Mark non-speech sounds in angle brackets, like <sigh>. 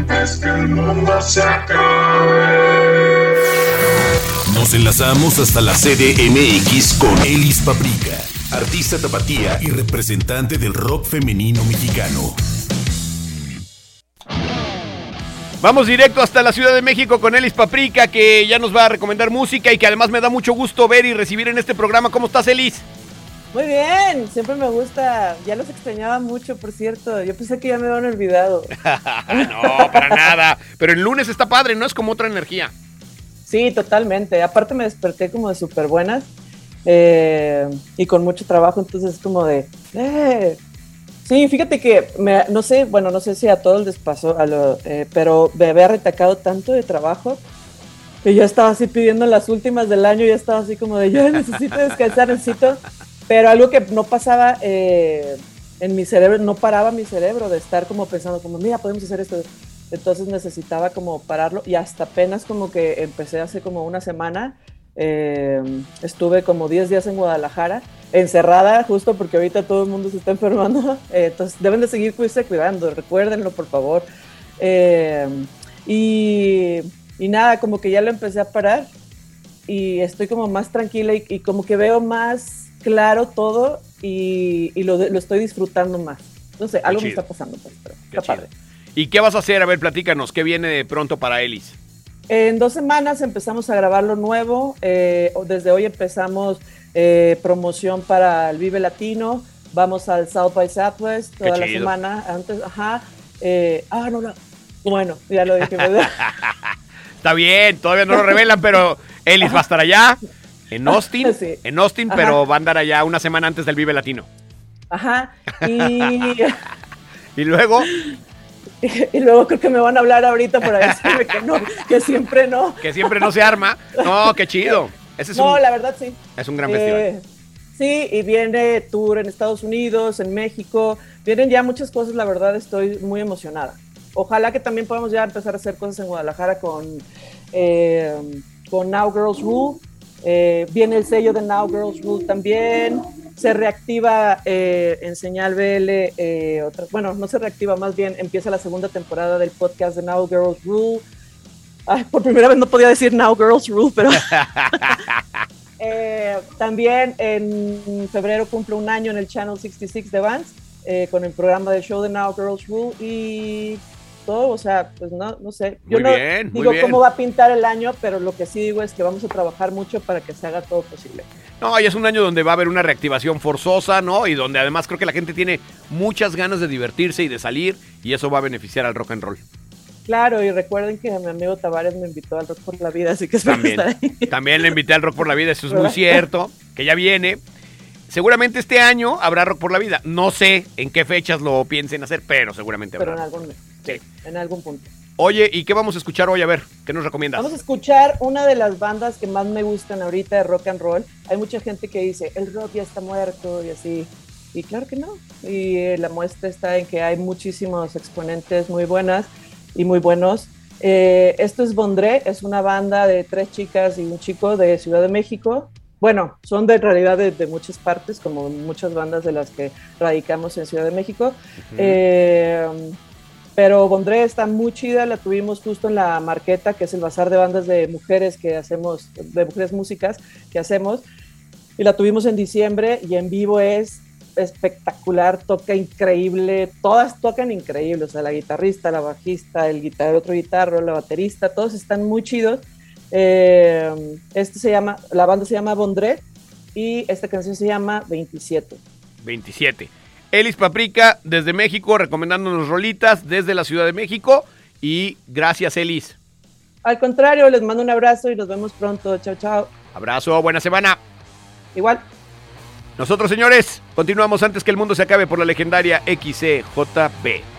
antes que el mundo se acabe. Nos enlazamos hasta la CDMX con Elis Paprika, artista tapatía y representante del rock femenino mexicano. Vamos directo hasta la Ciudad de México con Elis Paprika, que ya nos va a recomendar música y que además me da mucho gusto ver y recibir en este programa. ¿Cómo estás, Elis? Muy bien, siempre me gusta. Ya los extrañaba mucho, por cierto. Yo pensé que ya me habían olvidado. <laughs> no, para nada. Pero el lunes está padre, ¿no? Es como otra energía. Sí, totalmente. Aparte me desperté como de súper buenas eh, y con mucho trabajo, entonces es como de... Eh. Sí, fíjate que, me, no sé, bueno, no sé si a todos les pasó, a lo, eh, pero me había retacado tanto de trabajo que yo estaba así pidiendo las últimas del año, ya estaba así como de, yo necesito descansar, necesito... Pero algo que no pasaba en mi cerebro, no paraba mi cerebro de estar como pensando como, mira, podemos hacer esto. Entonces necesitaba como pararlo y hasta apenas como que empecé hace como una semana. Eh, estuve como 10 días en Guadalajara, encerrada justo porque ahorita todo el mundo se está enfermando. <laughs> Eh, entonces deben de seguir cuidando, recuérdenlo por favor. Eh, y, y, nada, como que ya lo empecé a parar y estoy como más tranquila y como que veo más claro todo y, y lo, lo, estoy disfrutando más. No sé, algo me está pasando, pues, pero está padre. ¿Y qué vas a hacer? A ver, platícanos, ¿qué viene de pronto para Elis? En dos semanas empezamos a grabar lo nuevo. Eh, desde hoy empezamos eh, promoción para el Vive Latino. Vamos al South by Southwest toda la semana. Antes, ajá. Eh, ah, no, no. Bueno, ya lo dije. <laughs> Está bien, todavía no lo revelan, pero Elis va a estar allá. <laughs> En Austin, <laughs> sí. en Austin, Ajá. pero va a andar allá una semana antes del Vive Latino. Ajá. Y, <laughs> y luego. <laughs> Y, luego creo que me van a hablar ahorita para decirme que no, que siempre no. Que siempre no se arma. No, qué chido. Ese es no, un, la verdad sí. Es un gran festival. Eh, sí, y viene tour en Estados Unidos, en México. Vienen ya muchas cosas, la verdad estoy muy emocionada. Ojalá que también podamos ya empezar a hacer cosas en Guadalajara con, eh, con Now Girls Rule eh, viene el sello de Now Girls Rule también. Se reactiva eh, en Señal BL, eh, otra, bueno, no se reactiva, más bien empieza la segunda temporada del podcast de Now Girls Rule. Ay, por primera vez no podía decir Now Girls Rule, pero. <laughs> también en febrero cumple un año en el Channel 66 de Vance con el programa de show de Now Girls Rule y todo, o sea, pues no, no sé. Yo muy no bien, digo cómo va a pintar el año, pero lo que sí digo es que vamos a trabajar mucho para que se haga todo posible. No, y es un año donde va a haber una reactivación forzosa, ¿no? Y donde además creo que la gente tiene muchas ganas de divertirse y de salir, y eso va a beneficiar al rock and roll. Claro, y recuerden que mi amigo Tavares me invitó al Rock por la Vida, así que espero también, estar ahí. también le invité al Rock por la Vida, eso es muy <laughs> cierto, que ya viene. Seguramente este año habrá Rock por la Vida. No sé en qué fechas lo piensen hacer, pero seguramente Pero habrá. en algún, Sí. en algún punto. Oye, ¿y qué vamos a escuchar hoy? A ver, ¿qué nos recomiendas? Vamos a escuchar una de las bandas que más me gustan ahorita de rock and roll. Hay mucha gente que dice, el rock ya está muerto y así. Y claro que no. Y eh, la muestra está en que hay muchísimos exponentes muy buenas y muy buenos. Eh, esto es Bondré, es una banda de tres chicas y un chico de Ciudad de México. Bueno, son de realidad de, de muchas partes, como muchas bandas de las que radicamos en Ciudad de México. Eh, pero Bondré está muy chida, la tuvimos justo en la Marqueta, que es el bazar de bandas de mujeres que hacemos, de mujeres músicas que hacemos, y la tuvimos en diciembre y en vivo es espectacular, toca increíble, todas tocan increíble, o sea, la guitarrista, la bajista, el guitar otro guitarro, la baterista, todos están muy chidos. Eh, este se llama, la banda se llama Bondré y esta canción se llama 27. 27. Elis Paprika desde México, recomendándonos rolitas desde la Ciudad de México. Y gracias, Elis. Al contrario, les mando un abrazo y nos vemos pronto. Chao, chao. Abrazo, buena semana. Igual. Nosotros, señores, continuamos antes que el mundo se acabe por la legendaria XCJB.